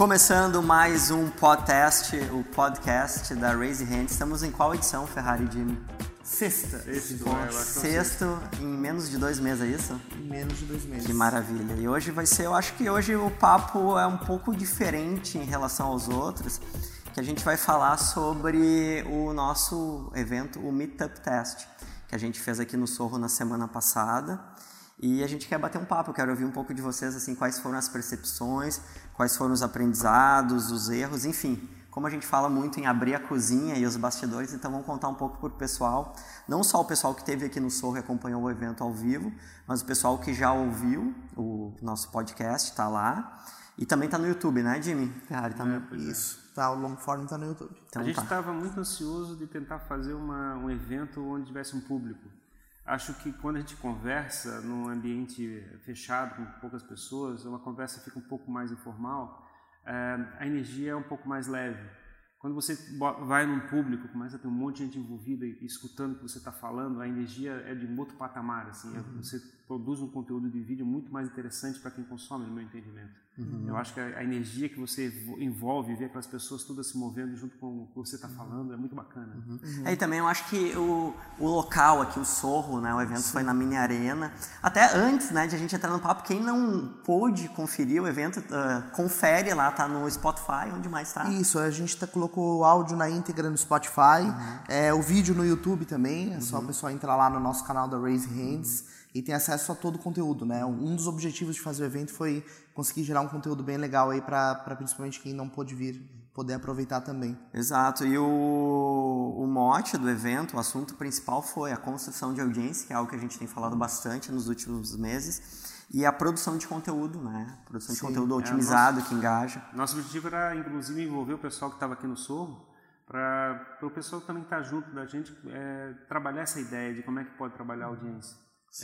Começando mais um podcast, o podcast da Raise Hand. Estamos em qual edição, Ferrari Jimmy? Sexta. Sexto, é, eu que é sexto em menos de dois meses, é isso? Em menos de dois meses. Que maravilha. E hoje vai ser, eu acho que hoje o papo é um pouco diferente em relação aos outros, que a gente vai falar sobre o nosso evento, o Meetup Test, que a gente fez aqui no Sorro na semana passada. E a gente quer bater um papo, eu quero ouvir um pouco de vocês, assim, quais foram as percepções, quais foram os aprendizados, os erros, enfim. Como a gente fala muito em abrir a cozinha e os bastidores, então vamos contar um pouco para o pessoal, não só o pessoal que esteve aqui no Sorro e acompanhou o evento ao vivo, mas o pessoal que já ouviu o nosso podcast, está lá. E também está no YouTube, né, Jimmy? Ferrari, tá no... Isso. Tá, o long form tá no YouTube. Então a gente tá. estava muito ansioso de tentar fazer uma, um evento onde tivesse um público. Acho que quando a gente conversa num ambiente fechado, com poucas pessoas, uma conversa fica um pouco mais informal, eh, a energia é um pouco mais leve. Quando você vai num público, começa a ter um monte de gente envolvida e escutando o que você está falando, a energia é de um outro patamar. Assim, É- Você produz um conteúdo de vídeo muito mais interessante para quem consome, no meu entendimento. Eu acho que a, a energia que você envolve, ver aquelas pessoas todas se movendo junto com o que você está falando, é muito bacana. É, e também eu acho que o, o local aqui, o Sorro, né, o evento foi na Mini Arena. Até antes né, de a gente entrar no papo, quem não pôde conferir o evento, ah, confere lá, tá no Spotify, onde mais tá? Isso, a gente tá, colocou o áudio na íntegra no Spotify, é, o vídeo no YouTube também, é só o pessoal entrar lá no nosso canal da Raise Hands e tem acesso a todo o conteúdo, né? Um dos objetivos de fazer o evento foi conseguir gerar um conteúdo bem legal aí para principalmente quem não pôde vir poder aproveitar também. Exato, e o, o mote do evento, o assunto principal foi a construção de audiência, que é algo que a gente tem falado bastante nos últimos meses, e a produção de conteúdo, né? Produção de conteúdo otimizado, que engaja. Nosso objetivo era, inclusive, envolver o pessoal que estava aqui no Sorro, para o pessoal também estar junto da gente, é, trabalhar essa ideia de como é que pode trabalhar a audiência.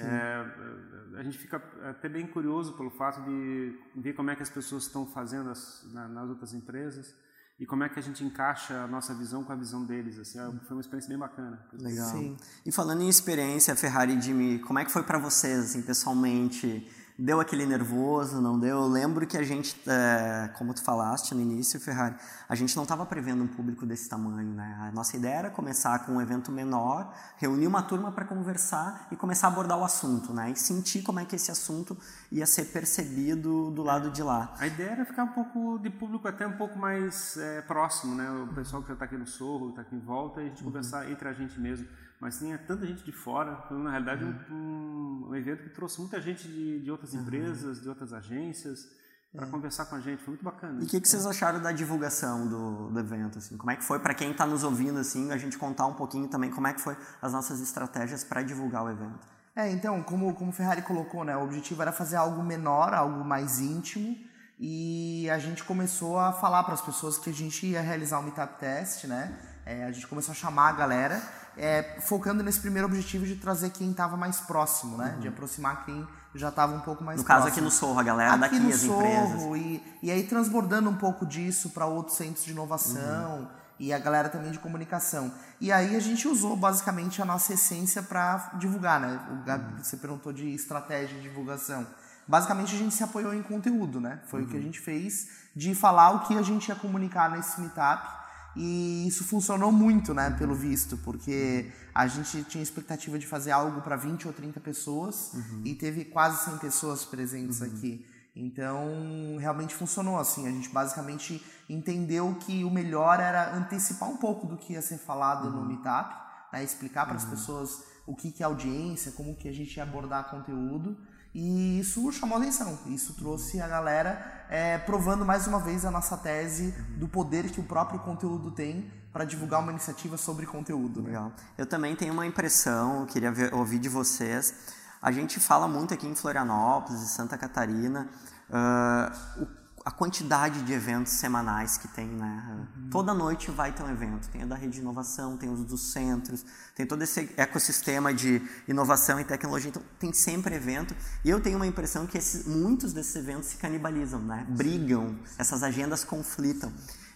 É, a gente fica até bem curioso pelo fato de ver como é que as pessoas estão fazendo as- na- nas outras empresas e como é que a gente encaixa a nossa visão com a visão deles. Assim, é- foi uma experiência bem bacana. Legal. Sim. E falando em experiência, Ferrari e Jimmy, como é que foi pra vocês, assim, pessoalmente? Deu aquele nervoso, não deu? Eu lembro que a gente, é, como tu falaste no início, Ferrari, a gente não estava prevendo um público desse tamanho, né? A nossa ideia era começar com um evento menor, reunir uma turma para conversar e começar a abordar o assunto, né? E sentir como é que esse assunto ia ser percebido do lado de lá. A ideia era ficar um pouco de público até um pouco mais é, próximo, né? O pessoal que já está aqui no Sorro, está aqui em volta, e a gente conversar entre a gente mesmo. Mas tinha tanta gente de fora, foi na realidade um, um, um evento que trouxe muita gente de, de outras empresas, de outras agências, para conversar com a gente. Foi muito bacana. E o que, que vocês acharam da divulgação do, do evento? Assim? Como é que foi para quem está nos ouvindo assim, a gente contar um pouquinho também como é que foi as nossas estratégias para divulgar o evento? É, então, como, como o Ferrari colocou, né, o objetivo era fazer algo menor, algo mais íntimo, e a gente começou a falar para as pessoas que a gente ia realizar um meetup test, né? É, a gente começou a chamar a galera, é, focando nesse primeiro objetivo de trazer quem estava mais próximo, né? De aproximar quem já estava um pouco mais No próximo. caso aqui no Sorro, a galera aqui daqui, no as Sorro, empresas. E, e aí transbordando um pouco disso para outros centros de inovação e a galera também de comunicação. E aí a gente usou basicamente a nossa essência para divulgar, né? O Gabi, você perguntou de estratégia de divulgação. Basicamente a gente se apoiou em conteúdo, né? Foi o que a gente fez de falar o que a gente ia comunicar nesse meetup. E isso funcionou muito, né, pelo visto, porque a gente tinha expectativa de fazer algo para 20 ou 30 pessoas e teve quase 100 pessoas presentes aqui. Então, realmente funcionou assim. A gente basicamente entendeu que o melhor era antecipar um pouco do que ia ser falado no meetup, né, explicar para as pessoas o que, que é audiência, como que a gente ia abordar conteúdo. E isso chamou atenção. Isso trouxe a galera é, provando mais uma vez a nossa tese do poder que o próprio conteúdo tem para divulgar uma iniciativa sobre conteúdo. né? Legal. Eu também tenho uma impressão, eu queria ver- ouvir de vocês. A gente fala muito aqui em Florianópolis e Santa Catarina ah, o- a quantidade de eventos semanais que tem, né? Toda noite vai ter um evento. Tem a da rede de inovação, tem os dos centros, tem todo esse ecossistema de inovação e tecnologia. Então, tem sempre evento. E eu tenho uma impressão que esses- muitos desses eventos se canibalizam, né? Brigam, essas agendas conflitam.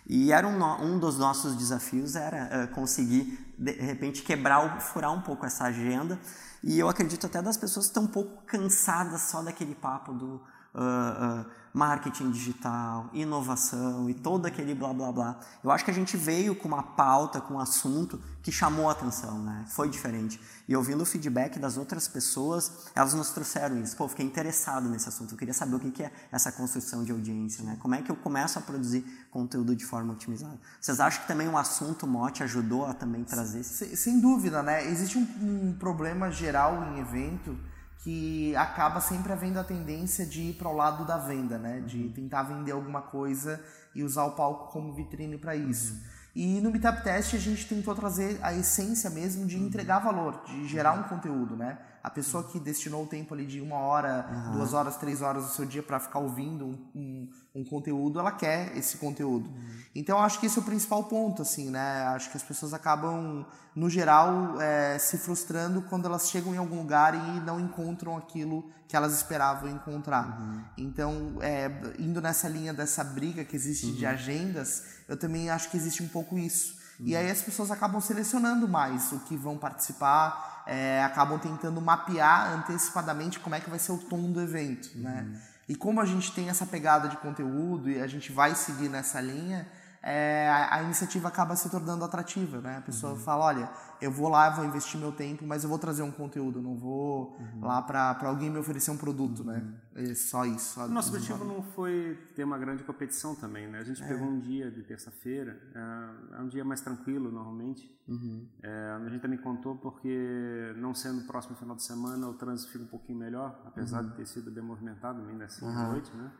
E era um, um dos nossos desafios era eh, conseguir de repente quebrar, o- furar um pouco essa agenda. E eu acredito até das pessoas que estão um pouco cansadas só daquele papo do uh, uh, marketing digital, inovação e todo aquele blá blá blá. Eu acho que a gente veio com uma pauta, com um assunto que chamou a atenção, né? Foi diferente. E ouvindo o feedback das outras pessoas, elas nos trouxeram isso. Pô, fiquei interessado nesse assunto. Eu queria saber o que é essa construção de audiência, né? Como é que eu começo a produzir conteúdo de forma otimizada? Vocês acham que também o assunto mote ajudou a também trazer? Sem, sem dúvida, né? Existe um, um problema geral em evento que acaba sempre havendo a tendência de ir para o lado da venda, né? De uhum. tentar vender alguma coisa e usar o palco como vitrine para isso. Uhum. E no Meetup Test a gente tentou trazer a essência mesmo de uhum. entregar valor, de gerar um conteúdo, né? A pessoa que destinou o tempo ali de uma hora, uhum. duas horas, três horas do seu dia para ficar ouvindo um, um, um, conteúdo, ela quer esse conteúdo. Uhum. Então acho que esse é o principal ponto, assim, né? Acho que as pessoas acabam, no geral, é, se frustrando quando elas chegam em algum lugar e não encontram aquilo que elas esperavam encontrar. Uhum. Então, é, indo nessa linha dessa briga que existe de uhum. agendas, eu também acho que existe um pouco isso. E aí as pessoas acabam selecionando mais o que vão participar, é, acabam tentando mapear antecipadamente como é que vai ser o tom do evento, né? uhum. né? E como a gente tem essa pegada de conteúdo e a gente vai seguir nessa linha, é, a, a, iniciativa acaba se tornando atrativa, né? A pessoa uhum. fala, olha, eu vou lá, vou investir meu tempo, mas eu vou trazer um conteúdo, não vou uhum. lá para alguém me oferecer um produto, né? É só isso. Só Nosso objetivo não foi ter uma grande competição também, né? A gente é. pegou um dia de terça-feira, é, é, um dia mais tranquilo normalmente. Uhum. É, a gente também contou porque não sendo próximo final de semana o trânsito fica um pouquinho melhor, apesar uhum. de ter sido bem movimentado ainda assim à noite, né?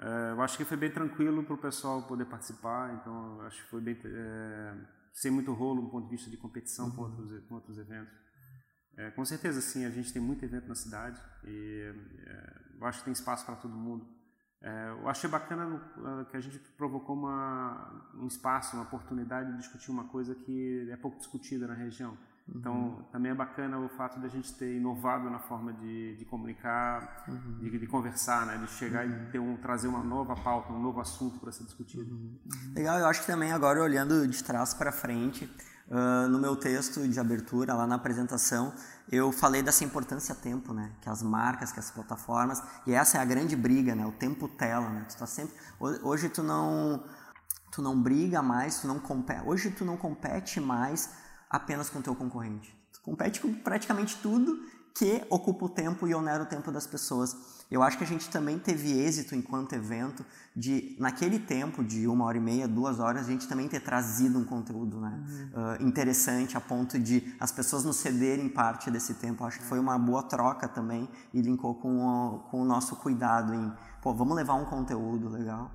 É, eu acho que foi bem tranquilo para o pessoal poder participar, então acho que foi bem é, sem muito rolo do ponto de vista de competição uhum. com, outros, com outros eventos. É, com certeza, sim, a gente tem muito evento na cidade e é, eu acho que tem espaço para todo mundo. É, eu achei bacana no, que a gente provocou uma, um espaço, uma oportunidade de discutir uma coisa que é pouco discutida na região então, uhum. também é bacana o fato de a gente ter inovado na forma de, de comunicar, uhum. de, de, conversar, né? de chegar uhum. e ter um, trazer uma nova pauta, um novo assunto para ser discutido. Uhum. Legal, eu acho que também agora olhando de trás para frente, uh, no meu texto de abertura, lá na apresentação, eu falei dessa importância tempo, né? Que as marcas, que as plataformas, e essa é a grande briga, né? O tempo tela, né? Tu tá sempre, hoje tu não, tu não briga mais, tu não compete, hoje tu não compete mais apenas com o teu concorrente. Tu compete com praticamente tudo que ocupa o tempo e onera o tempo das pessoas. Eu acho que a gente também teve êxito enquanto evento de, naquele tempo de uma hora e meia, duas horas, a gente também ter trazido um conteúdo né, uhum. uh, interessante a ponto de as pessoas nos cederem parte desse tempo. Eu acho que foi uma boa troca também e linkou com o, com o nosso cuidado em, pô, vamos levar um conteúdo legal.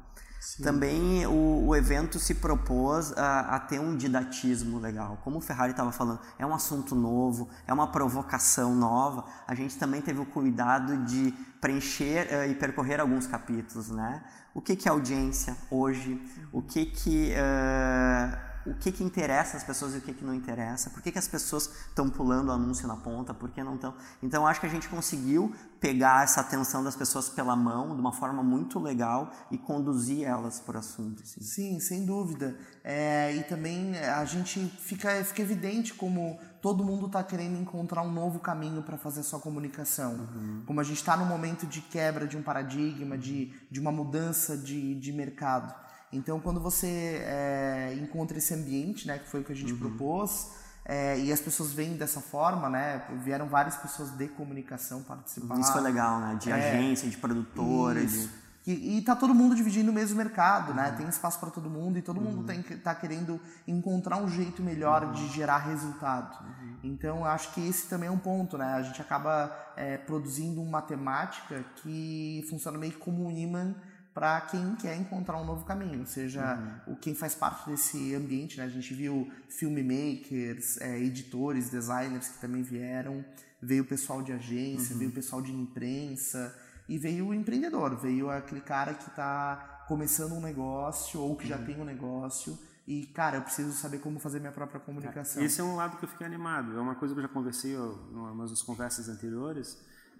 Também o, o, evento se propôs a, a, ter um didatismo legal. Como o Ferrari estava falando, é um assunto novo, é uma provocação nova. A gente também teve o cuidado de preencher uh, e percorrer alguns capítulos, né? O que, que é audiência hoje? O que que... Uh, o que, que interessa as pessoas e o que, que não interessa, por que, que as pessoas estão pulando o anúncio na ponta, por que não estão. Então, acho que a gente conseguiu pegar essa atenção das pessoas pela mão de uma forma muito legal e conduzir elas por assunto. Assim. Sim, sem dúvida. É, e também a gente fica, fica evidente como todo mundo está querendo encontrar um novo caminho para fazer a sua comunicação. Uhum. Como a gente está no momento de quebra de um paradigma, de, de uma mudança de, de mercado. Então, quando você é, encontra esse ambiente, né, que foi o que a gente uhum. propôs, é, e as pessoas vêm dessa forma, né? Vieram várias pessoas de comunicação participar. Isso foi legal, né? De é, agência, de produtora, isso. de... E, e tá todo mundo dividindo o mesmo mercado, né? uhum. né? Tem espaço para todo mundo e todo uhum. mundo tem, tá querendo encontrar um jeito melhor uhum. de gerar resultado. Uhum. Então, eu acho que esse também é um ponto, né? A gente acaba é, produzindo uma temática que funciona meio como um imã para quem quer encontrar um novo caminho, seja uhum. o quem faz parte desse ambiente, né? A gente viu filmmakers, é, editores, designers que também vieram, veio o pessoal de agência, uhum. veio o pessoal de imprensa e veio o empreendedor, veio aquele cara que está começando um negócio ou que já uhum. tem um negócio e, cara, eu preciso saber como fazer minha própria comunicação. Esse é um lado que eu fiquei animado. É uma coisa que eu já conversei em umas conversas anteriores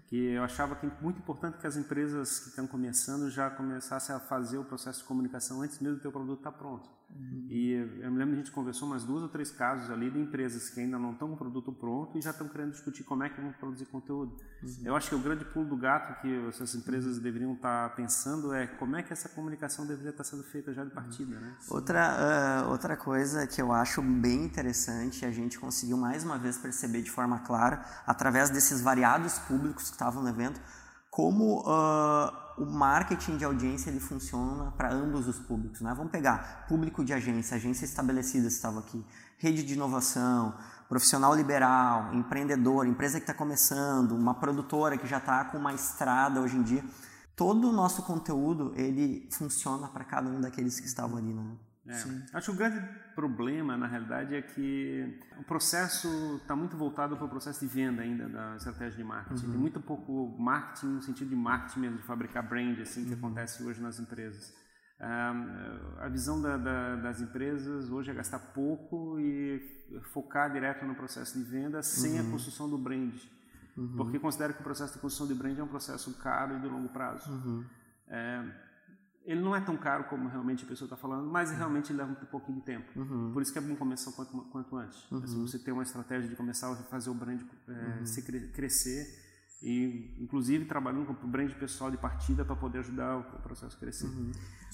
que eu achava que é muito importante que as empresas que estão começando já começassem a fazer o processo de comunicação antes mesmo do teu produto estar tá pronto. Uhum. E eu me lembro que a gente conversou umas duas ou três casos ali de empresas que ainda não estão com o produto pronto e já estão querendo discutir como é que vão produzir conteúdo. Uhum. Eu acho que o grande pulo do gato que essas empresas uhum. deveriam estar pensando é como é que essa comunicação deveria estar sendo feita já de partida. Né? Outra, uh, outra coisa que eu acho bem interessante, a gente conseguiu mais uma vez perceber de forma clara, através desses variados públicos que estavam no evento, como uh, o marketing de audiência ele funciona para ambos os públicos. Né? Vamos pegar público de agência, agência estabelecida estava aqui, rede de inovação, profissional liberal, empreendedor, empresa que está começando, uma produtora que já está com uma estrada hoje em dia. Todo o nosso conteúdo ele funciona para cada um daqueles que estavam ali. Né? É, acho que o grande problema, na realidade, é que o processo está muito voltado para o processo de venda ainda da estratégia de marketing. Uhum. Tem muito pouco marketing no sentido de marketing mesmo, de fabricar brand, assim, que uhum. acontece hoje nas empresas. Um, a visão da, da, das empresas hoje é gastar pouco e focar direto no processo de venda sem uhum. a construção do brand. Uhum. Porque considero que o processo de construção de brand é um processo caro e de longo prazo. Uhum. É, ele não é tão caro como realmente a pessoa está falando, mas realmente leva um pouquinho de tempo. Uhum. Por isso que é bom começar quanto, quanto antes. Uhum. Se você tem uma estratégia de começar a fazer o brand é, uhum. se crescer e, inclusive, trabalhando com o brand pessoal de partida para poder ajudar o, processo a crescer. Uhum.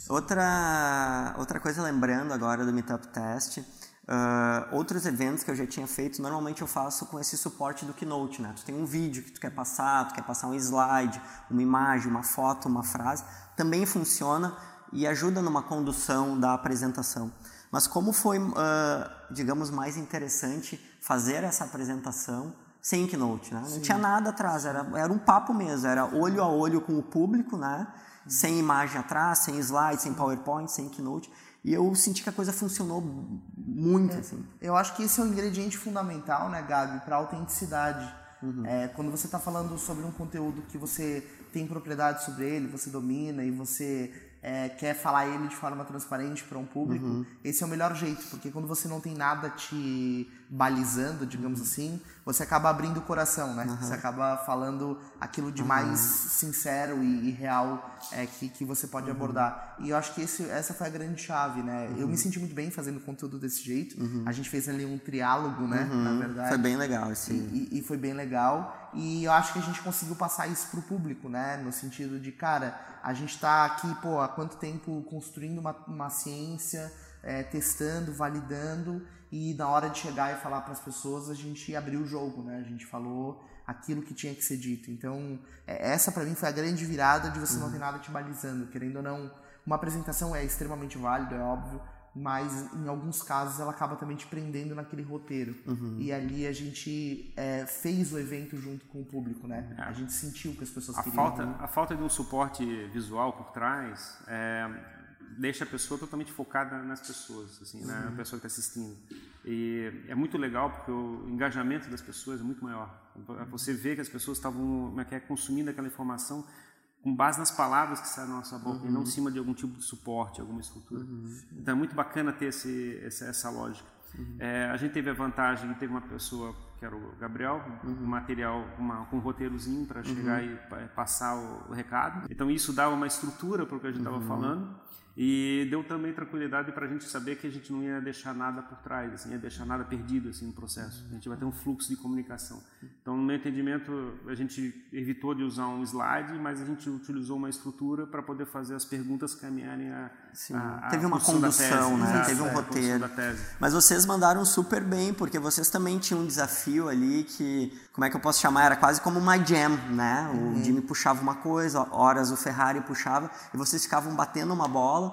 Outra, outra coisa, lembrando agora do Meetup Test, Uh, outros eventos que eu já tinha feito, normalmente eu faço com esse suporte do Keynote, né? Tu tem um vídeo que tu quer passar, tu quer passar um slide, uma imagem, uma foto, uma frase, também funciona e ajuda numa condução da apresentação. Mas como foi, uh, digamos, mais interessante fazer essa apresentação sem Keynote, né? Não tinha nada atrás, era, era um papo mesmo, era olho a olho com o público, né? Sem imagem atrás, sem slide, sem PowerPoint, sem Keynote. E eu senti que a coisa funcionou muito, é, assim. Eu acho que esse é um ingrediente fundamental, né, Gabi, para autenticidade. Uhum. É, quando você está falando sobre um conteúdo que você tem propriedade sobre ele, você domina e você é, quer falar ele de forma transparente para um público, uhum. esse é o melhor jeito, porque quando você não tem nada te balizando, digamos uhum. assim, você acaba abrindo o coração, né? Uhum. Você acaba falando aquilo de mais sincero e, e real é, que, que você pode uhum. abordar. E eu acho que esse, essa foi a grande chave, né? Eu me uhum. senti muito bem fazendo conteúdo desse jeito. Uhum. A gente fez ali um triálogo, né? Na verdade. Foi bem legal, esse. E, e, e foi bem legal. E eu acho que a gente conseguiu passar isso pro público, né? No sentido de, cara, a gente está aqui, pô, quanto tempo construindo uma, uma ciência, é, testando, validando, e na hora de chegar e falar para as pessoas, a gente abriu o jogo, né? A gente falou aquilo que tinha que ser dito. Então, é, essa para mim foi a grande virada de você uhum. não ter nada te balizando, querendo ou não. Uma apresentação é extremamente válida, é óbvio, mas em alguns casos ela acaba também te prendendo naquele roteiro. Uhum. E ali a gente é, fez o evento junto com o público, né? É. A gente sentiu que as pessoas a queriam. Falta, a falta de um suporte visual por trás é, deixa a pessoa totalmente focada nas pessoas, assim, uhum. na pessoa que está assistindo. E é muito legal porque o engajamento das pessoas é muito maior. Você vê que as pessoas estavam é, é, consumindo aquela informação com base nas palavras que saem da nossa boca uhum. e não em cima de algum tipo de suporte, alguma estrutura. Uhum. Então é muito bacana ter esse, essa, essa lógica. Uhum. É, a gente teve a vantagem de ter uma pessoa que era o Gabriel, um uhum. material uma, com um roteirozinho para chegar uhum. e passar o, o, recado. Então isso dava uma estrutura para o que a gente estava uhum. falando. E deu também tranquilidade para a gente saber que a gente não ia deixar nada por trás, assim, ia deixar nada perdido assim no processo. A gente vai ter um fluxo de comunicação. Então, no meu entendimento, a gente evitou de usar um slide, mas a gente utilizou uma estrutura para poder fazer as perguntas caminharem a, Sim. a, a Teve uma condução, né? Exato, Teve um é, roteiro. Mas vocês mandaram super bem, porque vocês também tinham um desafio ali que, como é que eu posso chamar? Era quase como uma jam, né? O uhum. Jimmy puxava uma coisa, horas o Ferrari puxava, e vocês ficavam batendo uma bola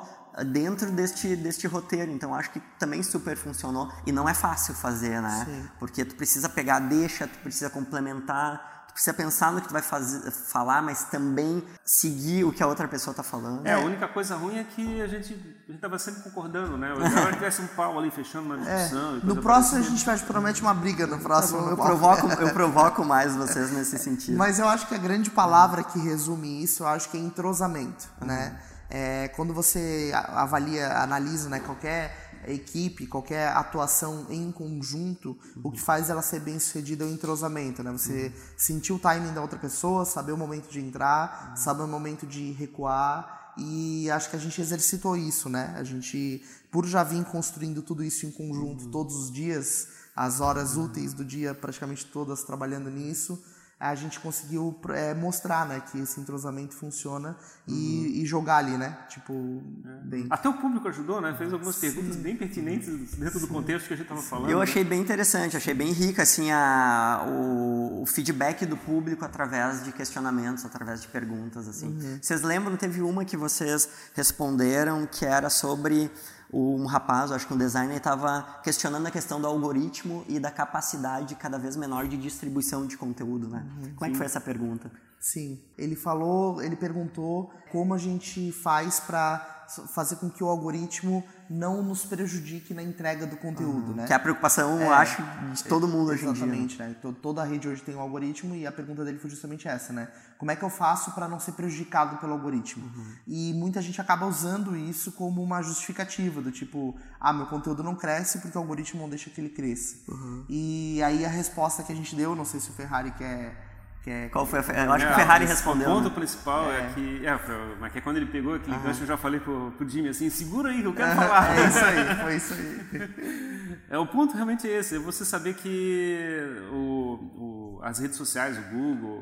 dentro deste, deste roteiro. Então acho que também super funcionou e não é fácil fazer, né? Sim. Porque tu precisa pegar deixa, tu precisa complementar, tu precisa pensar no que tu vai fazer, falar, mas também seguir o que a outra pessoa está falando. É, a única coisa ruim é que a gente estava sempre concordando, né? Se tivesse um pau ali fechando uma é, discussão. É. No próximo a gente faz promete uma briga no próximo. eu, provoco, eu provoco mais vocês nesse sentido. Mas eu acho que a grande palavra que resume isso, eu acho que é entrosamento, uhum. né? É, quando você avalia, analisa né, qualquer equipe, qualquer atuação em conjunto, uhum. o que faz ela ser bem sucedida é o entrosamento, né? Você uhum. sentir o timing da outra pessoa, saber o momento de entrar, uhum. saber o momento de recuar e acho que a gente exercitou isso, né? A gente por já vir construindo tudo isso em conjunto todos os dias, as horas úteis do dia praticamente todas trabalhando nisso, a gente conseguiu é, mostrar, né, que esse entrosamento funciona e, uhum. e jogar ali, né, tipo, é. bem... Até o público ajudou, né, fez algumas Sim. perguntas bem pertinentes dentro Sim. do contexto que a gente estava falando. Eu achei bem interessante, achei bem rica, assim, a, o, o, feedback do público através de questionamentos, através de perguntas, assim. Uhum. Vocês lembram, teve uma que vocês responderam que era sobre um rapaz, acho que um designer, estava questionando a questão do algoritmo e da capacidade cada vez menor de distribuição de conteúdo, né? Uhum, como é que foi essa pergunta? Sim, ele falou, ele perguntou como a gente faz para fazer com que o algoritmo não nos prejudique na entrega do conteúdo, uhum. né? Que é a preocupação, é, acho, de todo mundo hoje em dia. Exatamente, né? Toda a rede hoje tem um algoritmo e a pergunta dele foi justamente essa, né? Como é que eu faço para não ser prejudicado pelo algoritmo? Uhum. E muita gente acaba usando isso como uma justificativa, do tipo, ah, meu conteúdo não cresce porque o algoritmo não deixa que ele cresça. Uhum. E aí a resposta que a gente deu, não sei se o Ferrari quer que é, Qual foi a, Eu acho que o Ferrari respondeu. O ponto né? principal é. é que. É, mas que é quando ele pegou aquele uhum. gancho, eu já falei pro, pro Jimmy assim: segura aí que eu quero falar. É isso aí, foi isso aí. É, o ponto realmente é esse: é você saber que o, o, as redes sociais, o Google,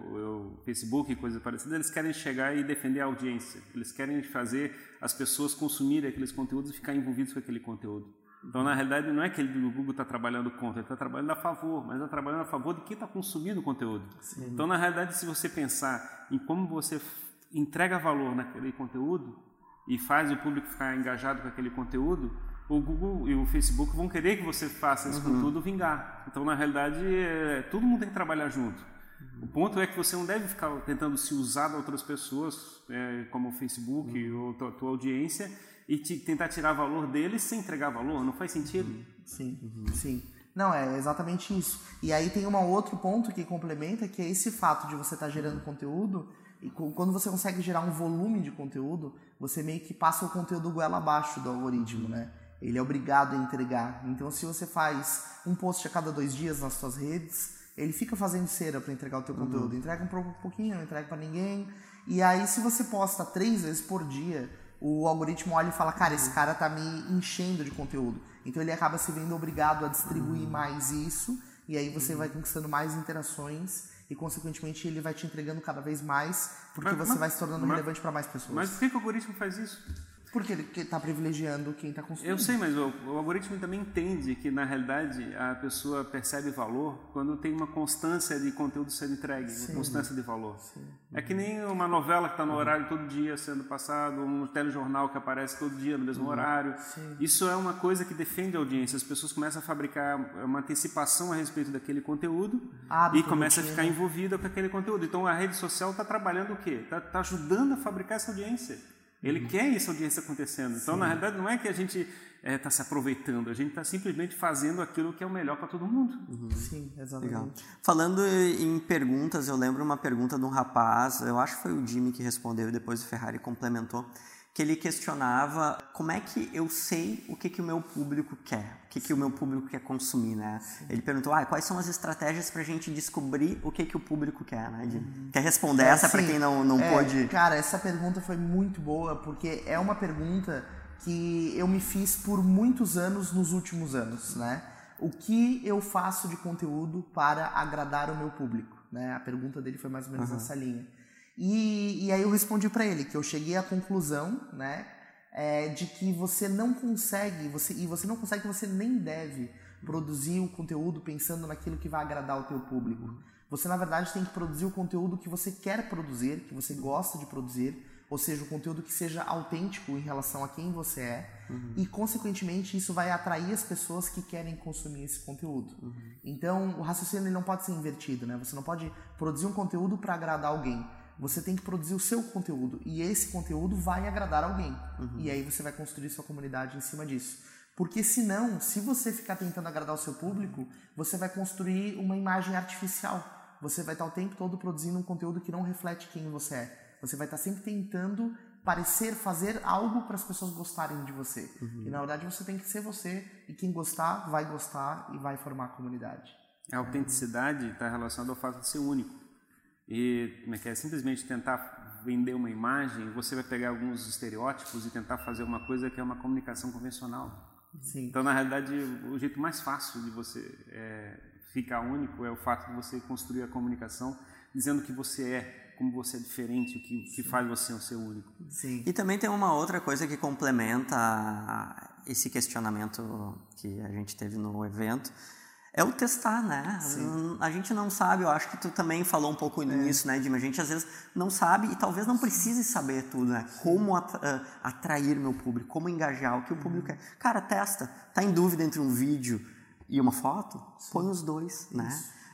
o Facebook e coisas parecidas, eles querem chegar e defender a audiência. Eles querem fazer as pessoas consumirem aqueles conteúdos e ficar envolvidos com aquele conteúdo. Então, na realidade, não é que ele, o Google está trabalhando contra, ele está trabalhando a favor, mas está trabalhando a favor de quem está consumindo o conteúdo. Sim. Então, na realidade, se você pensar em como você entrega valor naquele conteúdo e faz o público ficar engajado com aquele conteúdo, o Google e o Facebook vão querer que você faça esse uhum. conteúdo vingar. Então, na realidade, é, todo mundo tem que trabalhar junto. Uhum. O ponto é que você não deve ficar tentando se usar de outras pessoas, é, como o Facebook uhum. ou a tua audiência, e te, tentar tirar valor deles sem entregar valor, não faz sentido? Sim, uhum. sim. Não, é exatamente isso. E aí tem um outro ponto que complementa, que é esse fato de você estar tá gerando conteúdo, e quando você consegue gerar um volume de conteúdo, você meio que passa o conteúdo goela abaixo do algoritmo, né? Ele é obrigado a entregar. Então, se você faz um post a cada dois dias nas suas redes, ele fica fazendo cera para entregar o teu uhum. conteúdo. Entrega um pouquinho, não entrega para ninguém. E aí, se você posta três vezes por dia, o algoritmo olha e fala, cara, esse cara tá me enchendo de conteúdo. Então ele acaba se vendo obrigado a distribuir uhum. mais isso, e aí você vai conquistando mais interações e consequentemente ele vai te entregando cada vez mais, porque mas, você mas, vai se tornando mas, relevante para mais pessoas. Mas por que, que o algoritmo faz isso? Porque ele está privilegiando quem está consumindo. Eu sei, mas o, o, algoritmo também entende que, na realidade, a pessoa percebe valor quando tem uma constância de conteúdo sendo entregue, Sim. uma constância de valor. Sim. É que nem uma novela que está no horário todo dia sendo passado, um telejornal que aparece todo dia no mesmo uhum. horário. Sim. Isso é uma coisa que defende a audiência. As pessoas começam a fabricar uma antecipação a respeito daquele conteúdo e começam a ficar envolvida com aquele conteúdo. Então, a rede social está trabalhando o quê? Está tá ajudando a fabricar essa audiência. Ele uhum. quer essa audiência acontecendo. Então, Sim. na realidade, não é que a gente está eh, é, se aproveitando, a gente está simplesmente fazendo aquilo que é o melhor para todo mundo. Uhum. Sim, exatamente. Legal. Falando em perguntas, eu lembro uma pergunta de um rapaz, eu acho que foi o Jimmy que respondeu e depois o Ferrari complementou, que ele questionava como é que eu sei o que, que o meu público quer, o que, que o meu público quer consumir, né? Sim. Ele perguntou, ah, quais são as estratégias para a gente descobrir o que, que o público quer, né? De, uhum. Quer responder é, essa para quem não, não é, pôde... Cara, essa pergunta foi muito boa, porque é uma pergunta que eu me fiz por muitos anos nos últimos anos, né? O que eu faço de conteúdo para agradar o meu público? Né? A pergunta dele foi mais ou menos uhum. nessa linha. E, e aí eu respondi para ele que eu cheguei à conclusão, né, é, de que você não consegue, você, e você não consegue, você nem deve produzir o conteúdo pensando naquilo que vai agradar o teu público. Você na verdade tem que produzir o conteúdo que você quer produzir, que você gosta de produzir, ou seja, o conteúdo que seja autêntico em relação a quem você é, uhum. e consequentemente isso vai atrair as pessoas que querem consumir esse conteúdo. Uhum. Então, o raciocínio não pode ser invertido, né? Você não pode produzir um conteúdo para agradar alguém. Você tem que produzir o seu conteúdo e esse conteúdo vai agradar alguém. Uhum. E aí você vai construir sua comunidade em cima disso. Porque senão, se você ficar tentando agradar o seu público, você vai construir uma imagem artificial. Você vai estar o tempo todo produzindo um conteúdo que não reflete quem você é. Você vai estar sempre tentando parecer, fazer algo para as pessoas gostarem de você. Uhum. E na verdade você tem que ser você e quem gostar vai gostar e vai formar a comunidade. A autenticidade está relacionada ao fato de ser único. E como é que é? Simplesmente tentar vender uma imagem, você vai pegar alguns estereótipos e tentar fazer uma coisa que é uma comunicação convencional. Sim. Então, na realidade, o jeito mais fácil de você é, ficar único é o fato de você construir a comunicação dizendo que você é, como você é diferente, o que, que faz você ser único. Sim. E também tem uma outra coisa que complementa esse questionamento que a gente teve no evento, é o testar, né? Sim. A gente não sabe, eu acho que tu também falou um pouco é. nisso, né, Dima? A gente às vezes não sabe e talvez não precise saber tudo, né? Como ah, atrair meu público, como engajar, o que o público quer. Cara, testa. Tá em dúvida entre um vídeo e uma foto? Sim. Põe os dois, né?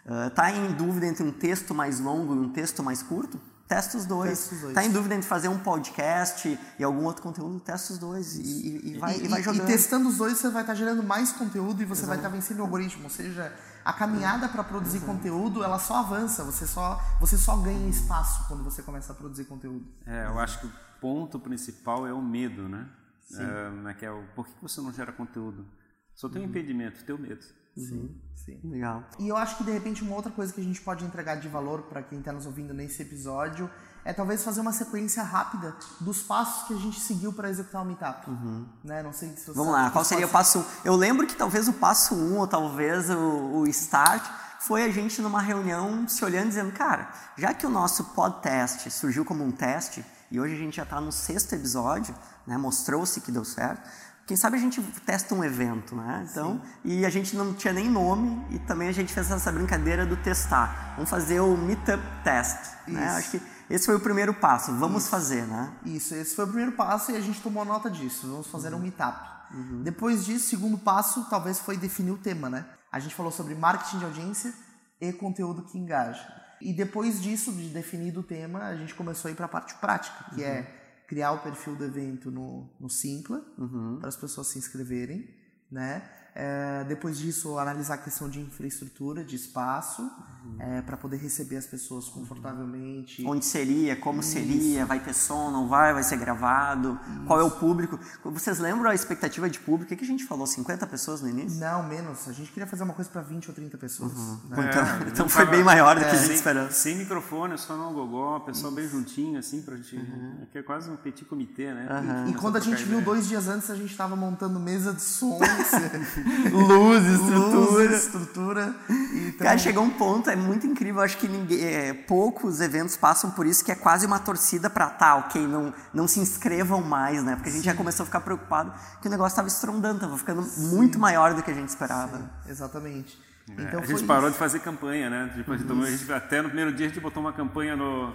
Uh, tá em dúvida entre um texto mais longo e um texto mais curto? Testa os dois. Testa os dois. Tá em dúvida entre fazer um podcast e algum outro conteúdo? Testa os dois e, e, vai, e, e vai jogando. E testando os dois, você vai estar tá gerando mais conteúdo e você Exato. vai estar tá vencendo o algoritmo. Ou seja, a caminhada para produzir Exato. conteúdo, ela só avança. Você só, você só ganha espaço quando você começa a produzir conteúdo. É, eu acho que o ponto principal é o medo, né? Sim. É, né, que é o, por que você não gera conteúdo? Só tem um uhum. impedimento, teu medo. Sim, sim. Legal. E eu acho que de repente uma outra coisa que a gente pode entregar de valor para quem está nos ouvindo nesse episódio é talvez fazer uma sequência rápida dos passos que a gente seguiu para executar o meetup. Uhum. Né? Não sei se você Vamos lá, qual seria o passo 1? Um? Eu lembro que talvez o passo 1 um, ou talvez o, o start foi a gente numa reunião se olhando e dizendo, cara, já que o nosso podcast surgiu como um teste e hoje a gente já está no sexto episódio, né, mostrou-se que deu certo, quem sabe a gente testa um evento, né? Então, Sim. e a gente não tinha nem nome e também a gente fez essa brincadeira do testar. Vamos fazer o meetup test, né? Acho que esse foi o primeiro passo. Vamos Isso. fazer, né? Isso, esse foi o primeiro passo e a gente tomou nota disso. Vamos fazer uhum. um meetup. Uhum. Depois disso, segundo passo, talvez foi definir o tema, né? A gente falou sobre marketing de audiência e conteúdo que engaja. E depois disso, de definido o tema, a gente começou a ir para a parte prática, que é uhum. é criar o perfil do evento no, no Simpla, uhum. para as pessoas se inscreverem, né? É, depois disso, analisar a questão de infraestrutura, de espaço, uhum. é, para poder receber as pessoas confortavelmente. Onde seria, como Isso. seria, vai ter som, não vai, vai ser gravado, Isso. qual é o público. Vocês lembram a expectativa de público? O que a gente falou? 50 pessoas no início? Não, menos. A gente queria fazer uma coisa para 20 ou 30 pessoas. Uhum. Né? Então, é, então foi bem maior do que a gente esperava. Sem microfone, só no gogó, pessoal bem juntinho, assim, pra gente. Uhum. Que é quase um petit comitê, né? E, e quando a gente viu dois dias antes, a gente estava montando mesa de som. luz, estrutura. Luz, estrutura. E Cara, chegou um ponto, é muito incrível, acho que ninguém, é, poucos eventos passam por isso, que é quase uma torcida para tá, ok, não, não se inscrevam mais, né? Porque a gente Sim. já começou a ficar preocupado que o negócio estava estrondando, estava ficando Sim. muito maior do que a gente esperava. Sim, exatamente. É, então, a gente parou isso. de fazer campanha, né? Depois uhum. a gente, até no primeiro dia a gente botou uma campanha no,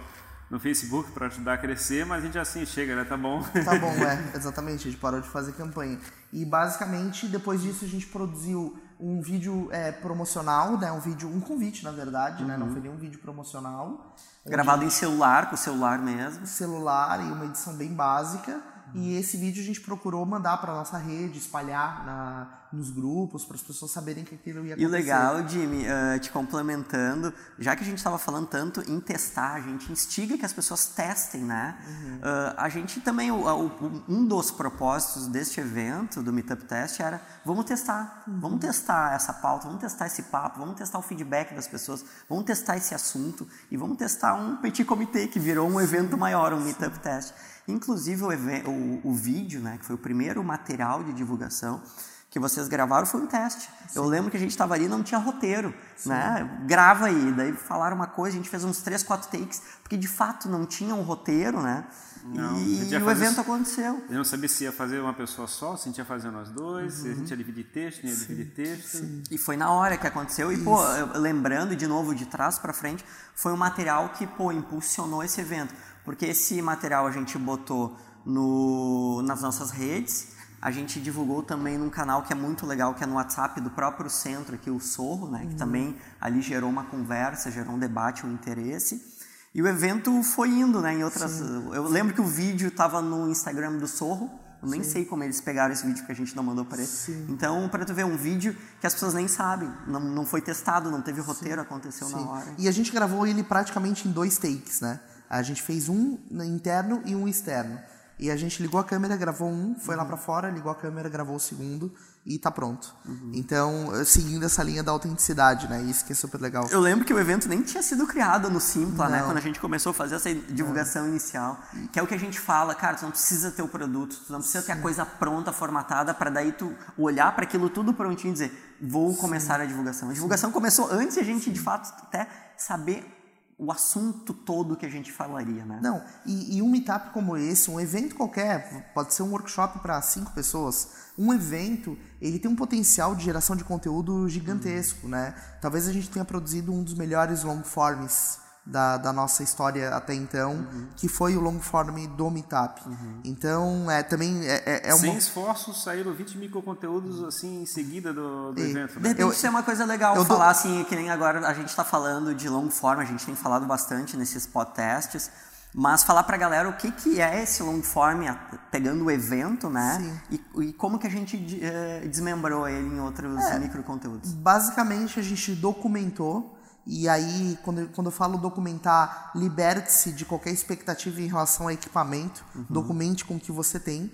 no Facebook para ajudar a crescer, mas a gente assim chega, né? Tá bom. Tá bom, é, exatamente. A gente parou de fazer campanha. E basicamente, depois disso, a gente produziu um vídeo é, promocional, né? Um vídeo, um convite, na verdade, uhum. né? Não uhum. foi nenhum vídeo promocional. Gravado em celular, com o celular mesmo. Celular e uma edição bem básica. E esse vídeo a gente procurou mandar para nossa rede, espalhar na, nos grupos, para as pessoas saberem que aquilo ia acontecer. E o legal, Jimmy, uh, te complementando, já que a gente estava falando tanto em testar, a gente instiga que as pessoas testem, né? Uhum. Uh, a gente também, o, o, um dos propósitos deste evento, do Meetup Test, era vamos testar, uhum. vamos testar essa pauta, vamos testar esse papo, vamos testar o feedback das pessoas, vamos testar esse assunto e vamos testar um petit comitê que virou um evento maior, um Meetup Test. Inclusive o, o, o, vídeo, né, que foi o primeiro material de divulgação que vocês gravaram, foi um teste. Sim. Eu lembro que a gente estava ali não tinha roteiro. Né? Grava aí. Daí falaram uma coisa, a gente fez uns três, quatro takes, porque de fato não tinha um roteiro, né? Não, e o evento aconteceu. Eu não sabia se ia fazer uma pessoa só, se a gente ia fazer nós dois, uhum. se a gente ia dividir texto, não ia sim, dividir texto. E foi na hora que aconteceu. E, Isso. pô, lembrando de novo, de trás para frente, foi um material que, pô, impulsionou esse evento porque esse material a gente botou no, nas nossas redes, a gente divulgou também num canal que é muito legal, que é no WhatsApp do próprio centro aqui, o Sorro, né, que uhum. também ali gerou uma conversa, gerou um debate, um interesse. E o evento foi indo, né, em outras... Sim. Eu lembro que o vídeo estava no Instagram do Sorro, eu nem Sim. sei como eles pegaram esse vídeo que a gente não mandou para eles. Sim. Então, para tu ver um vídeo que as pessoas nem sabem, não, não foi testado, não teve roteiro, aconteceu na hora. E a gente gravou ele praticamente em dois takes, né? A gente fez um interno e um externo. E a gente ligou a câmera, gravou um, foi uhum. lá para fora, ligou a câmera, gravou o segundo e tá pronto. Uhum. Então, seguindo essa linha da autenticidade, né? Isso que é super legal. Eu lembro que o evento nem tinha sido criado no Simpla, né? Quando a gente começou a fazer essa divulgação não. inicial, que é o que a gente fala, cara, tu não precisa ter o produto, tu não precisa Sim. ter a coisa pronta, formatada, para daí tu olhar para aquilo tudo prontinho e dizer, vou Sim. começar a divulgação. A divulgação Sim. começou antes de a gente, de fato, até saber o assunto todo que a gente falaria, né? Não, e, e, um meetup como esse, um evento qualquer, pode ser um workshop para cinco pessoas, um evento, ele tem um potencial de geração de conteúdo gigantesco, uhum. né? Talvez a gente tenha produzido um dos melhores long forms da, da nossa história até então, uhum. que foi o long form do Meetup. Uhum. Então, é também é, é, é uma... Sem esforço, saíram 20 microconteúdos assim em seguida do, do e, evento. Né? De isso é uma coisa legal eu falar assim, que nem agora a gente está falando de long form, a gente tem falado bastante nesses podcasts, mas falar para a galera o que, que é esse long form, pegando o evento, né? E, e, como que a gente uh, desmembrou ele em outros é, microconteúdos. Basicamente, a gente documentou e aí, quando, quando eu falo documentar, liberte-se de qualquer expectativa em relação ao equipamento, uhum. documente com o que você tem.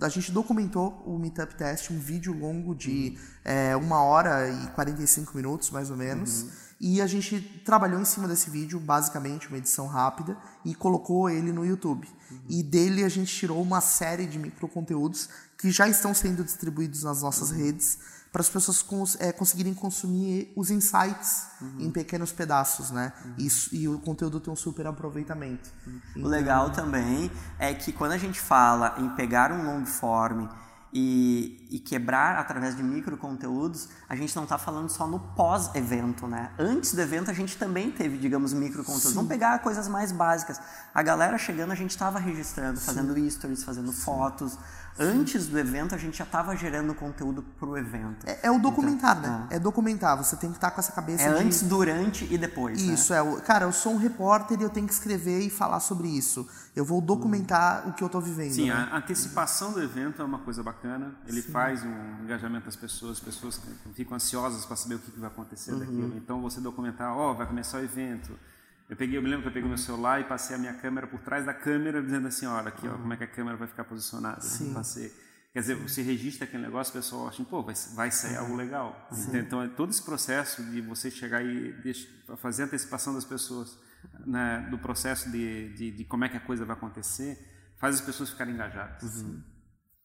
A gente documentou o Meetup Test, um vídeo longo de uhum. é, uma hora e 45 minutos, mais ou menos. Uhum. E a gente trabalhou em cima desse vídeo, basicamente, uma edição rápida, e colocou ele no YouTube. Uhum. E dele a gente tirou uma série de microconteúdos que já estão sendo distribuídos nas nossas uhum. redes para as pessoas cons é, conseguirem consumir os insights uhum. em pequenos pedaços, né? Uhum. Isso, e o conteúdo tem um super aproveitamento. Uhum. Então, o legal também é que quando a gente fala em pegar um long form e, e quebrar através de micro conteúdos, a gente não está falando só no pós-evento, né? Antes do evento a gente também teve, digamos, micro conteúdos. Vamos pegar coisas mais básicas. A galera chegando, a gente estava registrando, fazendo Sim. stories, fazendo Sim. fotos antes do evento a gente já estava gerando conteúdo para o evento. É, é, o documentar, então, né? É. é documentar. Você tem que estar tá com essa cabeça. É de... antes, durante e depois. Né? Isso, né? é. O... Cara, eu sou um repórter e eu tenho que escrever e falar sobre isso. Eu vou documentar hum. o que eu estou vivendo. Sim, né? a antecipação do evento é uma coisa bacana. Ele Sim. faz um engajamento das pessoas, as pessoas ficam ansiosas para saber o que vai acontecer uhum. daquilo. Então você documentar, ó, oh, vai começar o evento eu peguei, eu me lembro que eu peguei meu celular e passei a minha câmera por trás da câmera, dizendo assim, olha, aqui, ó, como é que a câmera vai ficar posicionada. Sim. Passei. Quer dizer, você registra aquele negócio, o pessoal acha, pô, vai, vai sair algo legal. Sim. Então, é todo esse processo de você chegar e fazer a antecipação das pessoas, né, do processo de, de, de, como é que a coisa vai acontecer, faz as pessoas ficarem engajadas. Uhum.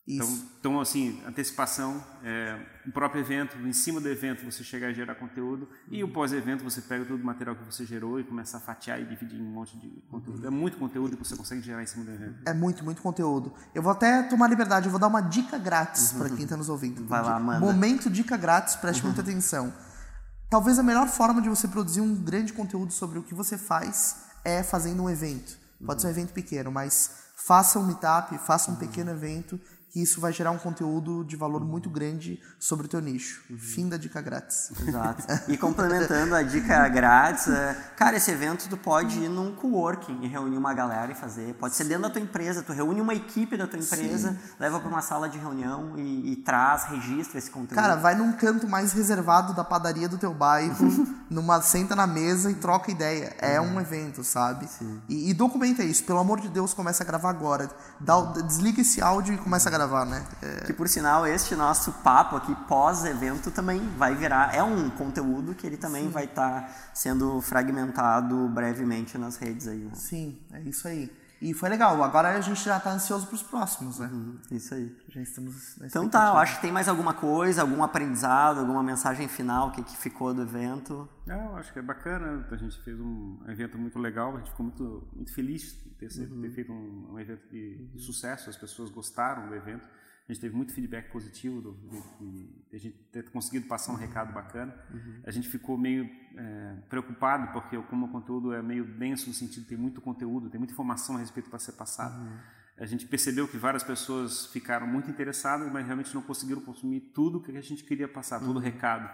Então, então, assim, antecipação, é, o próprio evento, em cima do evento você chegar a gerar conteúdo e o pós-evento você pega todo o material que você gerou e começa a fatiar e dividir em um monte de conteúdo. É muito conteúdo que você consegue gerar em cima do evento. É muito, muito conteúdo. Eu vou até tomar liberdade, eu vou dar uma dica grátis uhum. para quem está nos ouvindo. Vai lá, manda. Momento dica grátis, preste uhum. muita atenção. Talvez a melhor forma de você produzir um grande conteúdo sobre o que você faz é fazendo um evento. Pode uhum. ser um evento pequeno, mas faça um meetup, faça um pequeno evento que isso vai gerar um conteúdo de valor muito grande sobre o teu nicho. Uhum. Fim da dica grátis. Exato. E complementando a dica grátis, é, cara, esse evento tu pode ir num coworking e reunir uma galera e fazer. Pode ser dentro da tua empresa, tu reúne uma equipe da tua empresa, Sim. leva para uma sala de reunião e, e, traz, registra esse conteúdo. Cara, vai num canto mais reservado da padaria do teu bairro, numa senta na mesa e troca ideia. É uhum. um evento, sabe? E, e, documenta isso. Pelo amor de Deus, começa a gravar agora. Dá, desliga esse áudio e começa a gravar gravar, né? É... Que por sinal, este nosso papo aqui pós-evento também vai virar. É um conteúdo que ele também Sim. vai estar tá sendo fragmentado brevemente nas redes aí. Né? Sim, é isso aí. E foi legal. Agora a gente já está ansioso para os próximos, né? Uhum, isso aí. Já estamos. então tá, eu acho que tem mais alguma coisa, algum aprendizado, alguma mensagem final que, que ficou do evento? É, eu acho que é bacana. A gente fez um evento muito legal. A gente ficou muito, muito feliz de ter, uhum. ter feito um, um evento de, de, sucesso. As pessoas gostaram do evento. A gente teve muito feedback positivo do, de, de a gente ter conseguido passar um recado bacana. Uhum. A gente ficou meio é, preocupado porque como o conteúdo é meio denso no sentido de tem muito conteúdo, tem muita informação a respeito para ser passado. Uhum. A gente percebeu que várias pessoas ficaram muito interessadas, mas realmente não conseguiram consumir tudo que a gente queria passar, todo o uhum. recado.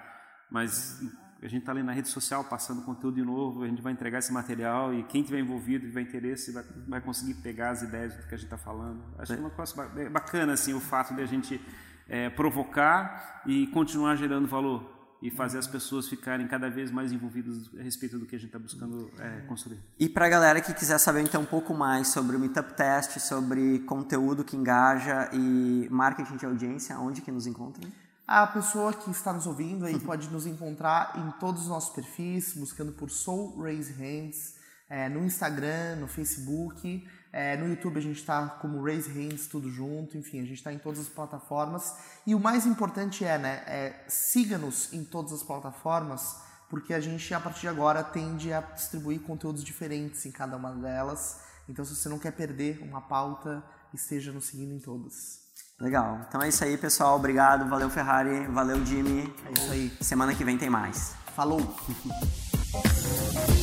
Mas a gente está ali na rede social passando conteúdo de novo, a gente vai entregar esse material e quem tiver envolvido, tiver interesse, vai, vai conseguir pegar as ideias do que a gente está falando. Acho que é uma coisa bacana assim, o fato de a gente é, provocar e continuar gerando valor e fazer as pessoas ficarem cada vez mais envolvidas a respeito do que a gente está buscando é, construir. E para a galera que quiser saber então um pouco mais sobre o Meetup Test, sobre conteúdo que engaja e marketing de audiência, onde que nos encontra? A pessoa que está nos ouvindo aí pode nos encontrar em todos os nossos perfis, buscando por Soul Raise Hands, é, no Instagram, no Facebook, é, no YouTube a gente está como Raise Hands, tudo junto, enfim, a gente está em todas as plataformas. E o mais importante é, né, é, siga-nos em todas as plataformas, porque a gente, a partir de agora, tende a distribuir conteúdos diferentes em cada uma delas. Então, se você não quer perder uma pauta, esteja nos seguindo em todas. Legal. Então é isso aí, pessoal. Obrigado. Valeu, Ferrari. Valeu, Jimmy. É isso aí. Semana que vem tem mais. Falou!